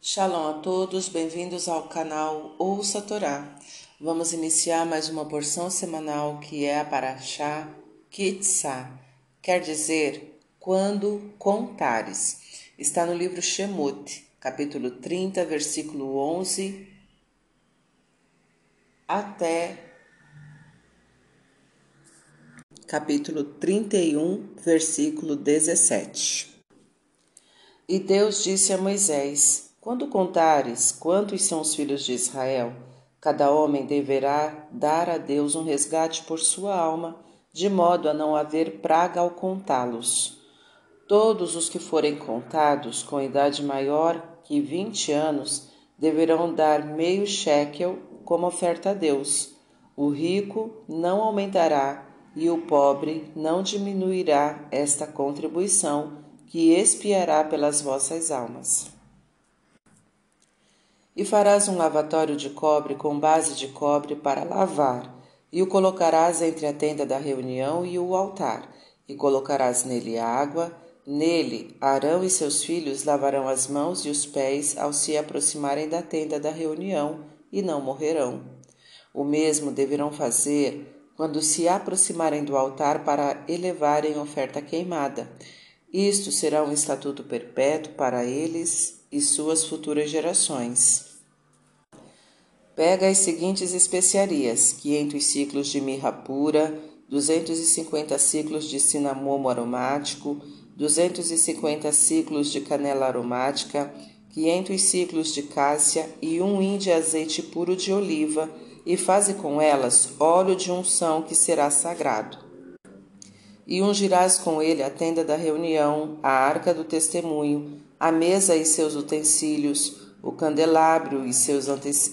Shalom a todos, bem-vindos ao canal Ouça a Torá. Vamos iniciar mais uma porção semanal que é a Paraxá Kitzá, quer dizer, quando contares. Está no livro Shemot, capítulo 30, versículo 11 até capítulo 31, versículo 17. E Deus disse a Moisés: Quando contares quantos são os filhos de Israel, cada homem deverá dar a Deus um resgate por sua alma, de modo a não haver praga ao contá-los. Todos os que forem contados com idade maior que vinte anos deverão dar meio shekel como oferta a Deus. O rico não aumentará e o pobre não diminuirá esta contribuição que expiará pelas vossas almas. E farás um lavatório de cobre com base de cobre para lavar, e o colocarás entre a tenda da reunião e o altar, e colocarás nele água. Nele, Arão e seus filhos lavarão as mãos e os pés ao se aproximarem da tenda da reunião, e não morrerão. O mesmo deverão fazer quando se aproximarem do altar para elevarem oferta queimada. Isto será um estatuto perpétuo para eles e suas futuras gerações. Pega as seguintes especiarias: 500 ciclos de mirra pura, 250 ciclos de cinamomo aromático, 250 ciclos de canela aromática, 500 ciclos de cássia e um hin de azeite puro de oliva e faze com elas óleo de unção que será sagrado. E ungirás com ele a tenda da reunião, a arca do testemunho, a mesa e seus utensílios, o candelabro e seus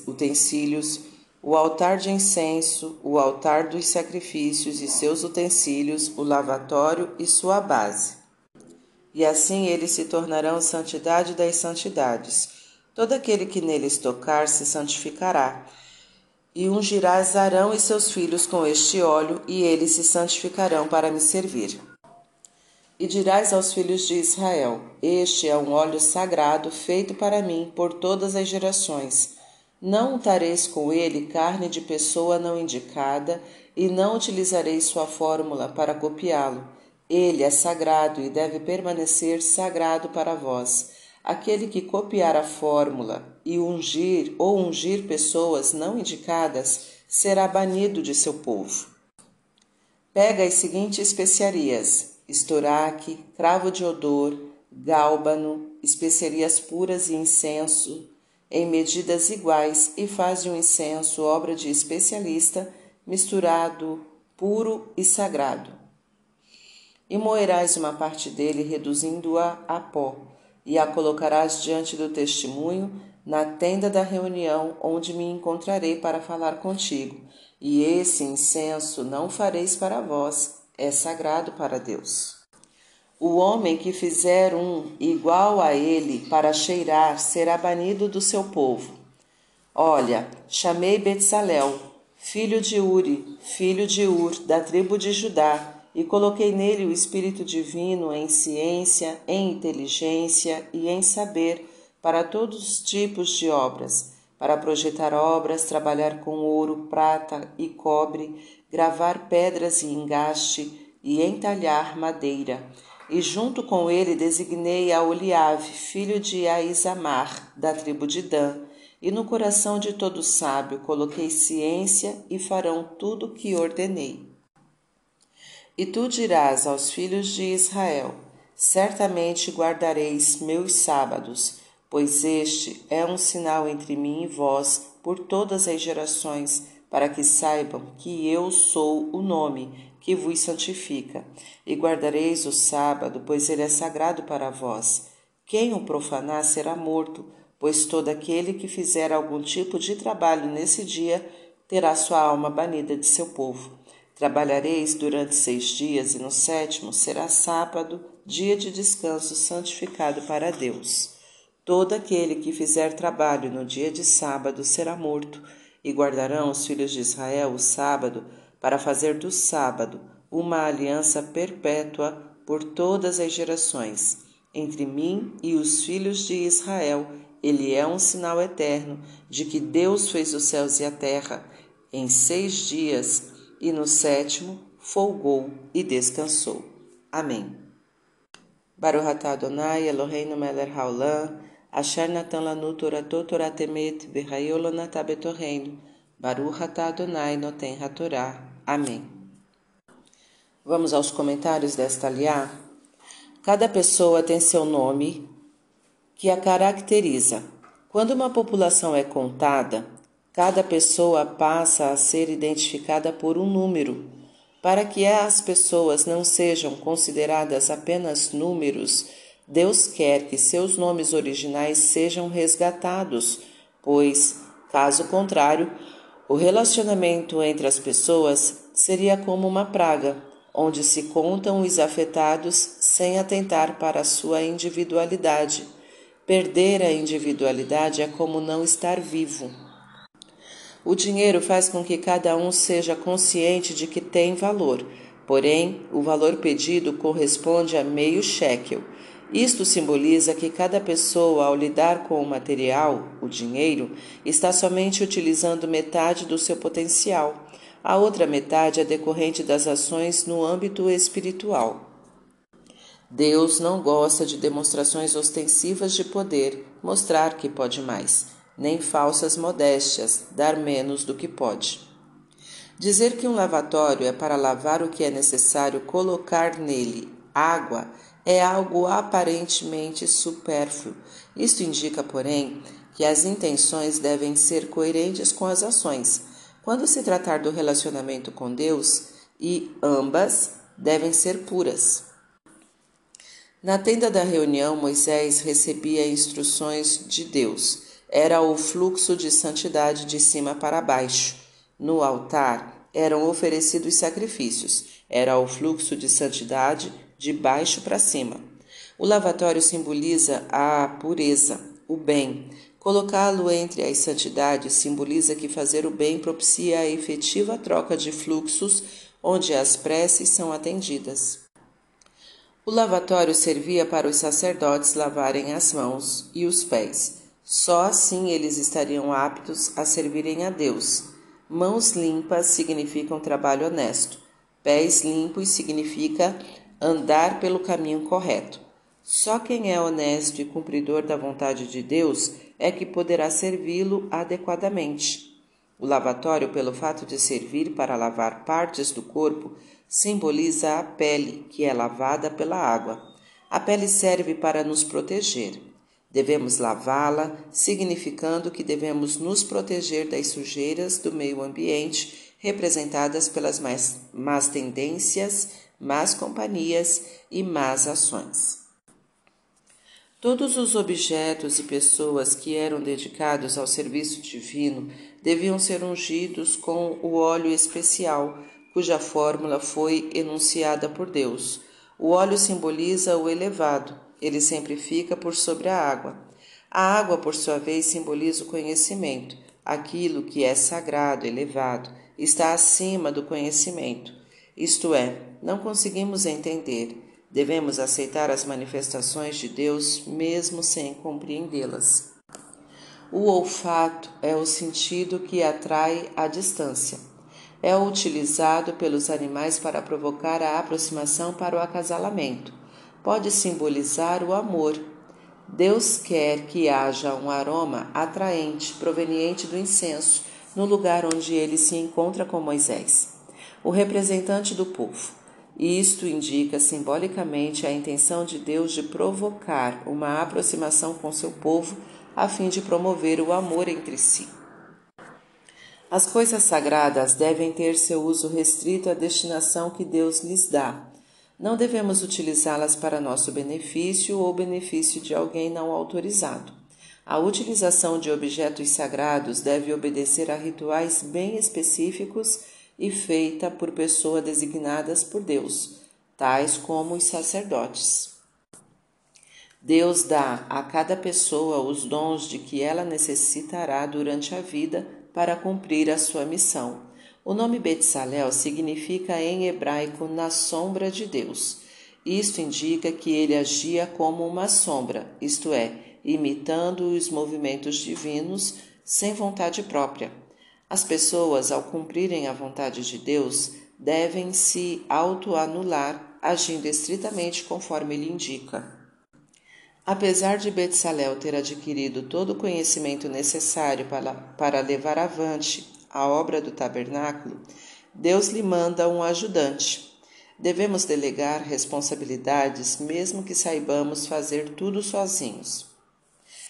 utensílios, o altar de incenso, o altar dos sacrifícios e seus utensílios, o lavatório e sua base. E assim eles se tornarão santidade das santidades. Todo aquele que neles tocar se santificará e ungirás Arão e seus filhos com este óleo, e eles se santificarão para me servir. E dirás aos filhos de Israel: Este é um óleo sagrado feito para mim por todas as gerações. Não untareis com ele carne de pessoa não indicada, e não utilizareis sua fórmula para copiá-lo. Ele é sagrado e deve permanecer sagrado para vós. Aquele que copiar a fórmula e ungir ou ungir pessoas não indicadas será banido de seu povo. Pega as seguintes especiarias: estoraque, cravo de odor, gálbano, especiarias puras e incenso, em medidas iguais, e faz um incenso, obra de especialista, misturado, puro e sagrado. E moerás uma parte dele, reduzindo-a a pó e a colocarás diante do testemunho na tenda da reunião, onde me encontrarei para falar contigo. E esse incenso não fareis para vós, é sagrado para Deus. O homem que fizer um igual a ele para cheirar será banido do seu povo. Olha, chamei Betsalel, filho de Uri, filho de Ur, da tribo de Judá, e coloquei nele o Espírito Divino em ciência, em inteligência e em saber para todos os tipos de obras, para projetar obras, trabalhar com ouro, prata e cobre, gravar pedras e engaste e entalhar madeira. E junto com ele designei a Oliave, filho de Aizamar, da tribo de Dan, e no coração de todo sábio coloquei ciência e farão tudo o que ordenei. E tu dirás aos filhos de Israel: Certamente guardareis meus sábados, pois este é um sinal entre mim e vós por todas as gerações, para que saibam que eu sou o nome que vos santifica. E guardareis o sábado, pois ele é sagrado para vós. Quem o profanar será morto, pois todo aquele que fizer algum tipo de trabalho nesse dia terá sua alma banida de seu povo. Trabalhareis durante seis dias, e no sétimo será sábado, dia de descanso santificado para Deus. Todo aquele que fizer trabalho no dia de sábado será morto, e guardarão os filhos de Israel o sábado, para fazer do sábado uma aliança perpétua por todas as gerações, entre mim e os filhos de Israel ele é um sinal eterno de que Deus fez os céus e a terra em seis dias e no sétimo folgou e descansou. Amém. Baruch atah Adonai Eloheinu melech haolam asher natan lanu toratot toratemet v'hayolo natabetorreino Baruch atah Adonai hatorá. Amém. Vamos aos comentários desta aliá. Cada pessoa tem seu nome que a caracteriza. Quando uma população é contada, cada pessoa passa a ser identificada por um número, para que as pessoas não sejam consideradas apenas números. Deus quer que seus nomes originais sejam resgatados, pois, caso contrário, o relacionamento entre as pessoas seria como uma praga, onde se contam os afetados sem atentar para a sua individualidade Perder a individualidade é como não estar vivo. O dinheiro faz com que cada um seja consciente de que tem valor, porém, o valor pedido corresponde a meio shekel. Isto simboliza que cada pessoa, ao lidar com o material, o dinheiro, está somente utilizando metade do seu potencial. A outra metade é decorrente das ações no âmbito espiritual. Deus não gosta de demonstrações ostensivas de poder, mostrar que pode mais, nem falsas modéstias, dar menos do que pode. Dizer que um lavatório é para lavar o que é necessário colocar nele água é algo aparentemente supérfluo. Isto indica, porém, que as intenções devem ser coerentes com as ações. Quando se tratar do relacionamento com Deus, e ambas devem ser puras. Na tenda da reunião, Moisés recebia instruções de Deus. Era o fluxo de santidade de cima para baixo. No altar eram oferecidos sacrifícios. Era o fluxo de santidade de baixo para cima. O lavatório simboliza a pureza, o bem. Colocá-lo entre as santidades simboliza que fazer o bem propicia a efetiva troca de fluxos onde as preces são atendidas. O lavatório servia para os sacerdotes lavarem as mãos e os pés. Só assim eles estariam aptos a servirem a Deus. Mãos limpas significam trabalho honesto. Pés limpos significa andar pelo caminho correto. Só quem é honesto e cumpridor da vontade de Deus é que poderá servi-lo adequadamente. O lavatório, pelo fato de servir para lavar partes do corpo, simboliza a pele, que é lavada pela água. A pele serve para nos proteger. Devemos lavá-la, significando que devemos nos proteger das sujeiras do meio ambiente, representadas pelas mais, más tendências, más companhias e más ações. Todos os objetos e pessoas que eram dedicados ao serviço divino deviam ser ungidos com o óleo especial cuja fórmula foi enunciada por Deus. O óleo simboliza o elevado, ele sempre fica por sobre a água. A água, por sua vez, simboliza o conhecimento, aquilo que é sagrado, elevado, está acima do conhecimento. Isto é, não conseguimos entender, devemos aceitar as manifestações de Deus mesmo sem compreendê-las. O olfato é o sentido que atrai a distância é utilizado pelos animais para provocar a aproximação para o acasalamento. Pode simbolizar o amor. Deus quer que haja um aroma atraente proveniente do incenso no lugar onde ele se encontra com Moisés, o representante do povo. Isto indica simbolicamente a intenção de Deus de provocar uma aproximação com seu povo a fim de promover o amor entre si. As coisas sagradas devem ter seu uso restrito à destinação que Deus lhes dá. Não devemos utilizá-las para nosso benefício ou benefício de alguém não autorizado. A utilização de objetos sagrados deve obedecer a rituais bem específicos e feita por pessoas designadas por Deus, tais como os sacerdotes. Deus dá a cada pessoa os dons de que ela necessitará durante a vida para cumprir a sua missão. O nome Betsalel significa em hebraico na sombra de Deus. Isto indica que ele agia como uma sombra, isto é, imitando os movimentos divinos sem vontade própria. As pessoas, ao cumprirem a vontade de Deus, devem se autoanular, agindo estritamente conforme ele indica. Apesar de Betsalel ter adquirido todo o conhecimento necessário para, para levar avante a obra do tabernáculo, Deus lhe manda um ajudante. Devemos delegar responsabilidades, mesmo que saibamos fazer tudo sozinhos.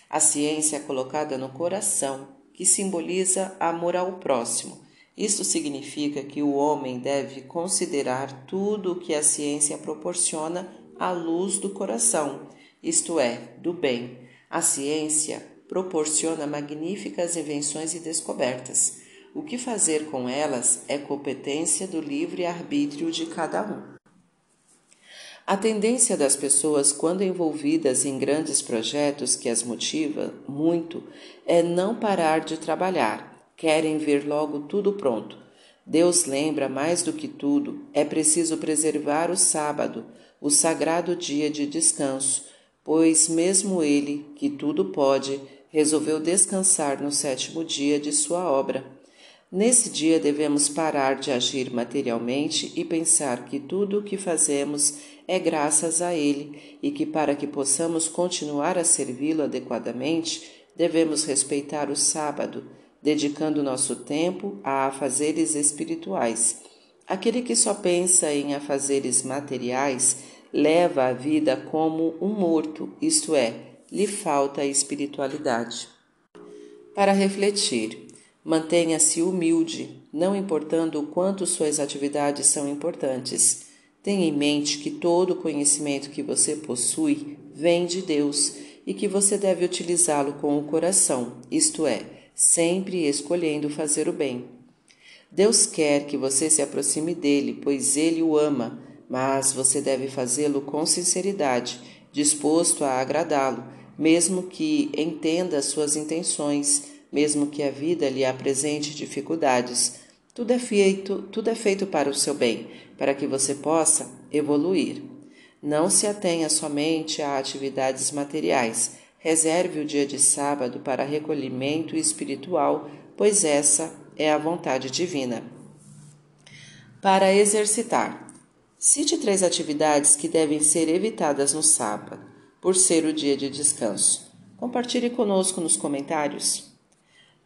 A ciência é colocada no coração, que simboliza amor ao próximo. Isto significa que o homem deve considerar tudo o que a ciência proporciona à luz do coração isto é, do bem. A ciência proporciona magníficas invenções e descobertas. O que fazer com elas é competência do livre arbítrio de cada um. A tendência das pessoas, quando envolvidas em grandes projetos que as motiva muito, é não parar de trabalhar. Querem ver logo tudo pronto. Deus lembra mais do que tudo: é preciso preservar o sábado, o sagrado dia de descanso, pois mesmo ele, que tudo pode, resolveu descansar no sétimo dia de sua obra. Nesse dia devemos parar de agir materialmente e pensar que tudo o que fazemos é graças a Ele e que, para que possamos continuar a servi-lo adequadamente, devemos respeitar o sábado, dedicando nosso tempo a afazeres espirituais. Aquele que só pensa em afazeres materiais leva a vida como um morto, isto é, lhe falta a espiritualidade. Para refletir, mantenha-se humilde, não importando o quanto suas atividades são importantes. Tenha em mente que todo o conhecimento que você possui vem de Deus e que você deve utilizá-lo com o coração, isto é, sempre escolhendo fazer o bem. Deus quer que você se aproxime dele, pois ele o ama mas você deve fazê-lo com sinceridade, disposto a agradá-lo, mesmo que entenda suas intenções, mesmo que a vida lhe apresente dificuldades. Tudo é feito, tudo é feito para o seu bem, para que você possa evoluir. Não se atenha somente a atividades materiais. Reserve o dia de sábado para recolhimento espiritual, pois essa é a vontade divina. Para exercitar, Cite três atividades que devem ser evitadas no sábado, por ser o dia de descanso. Compartilhe conosco nos comentários.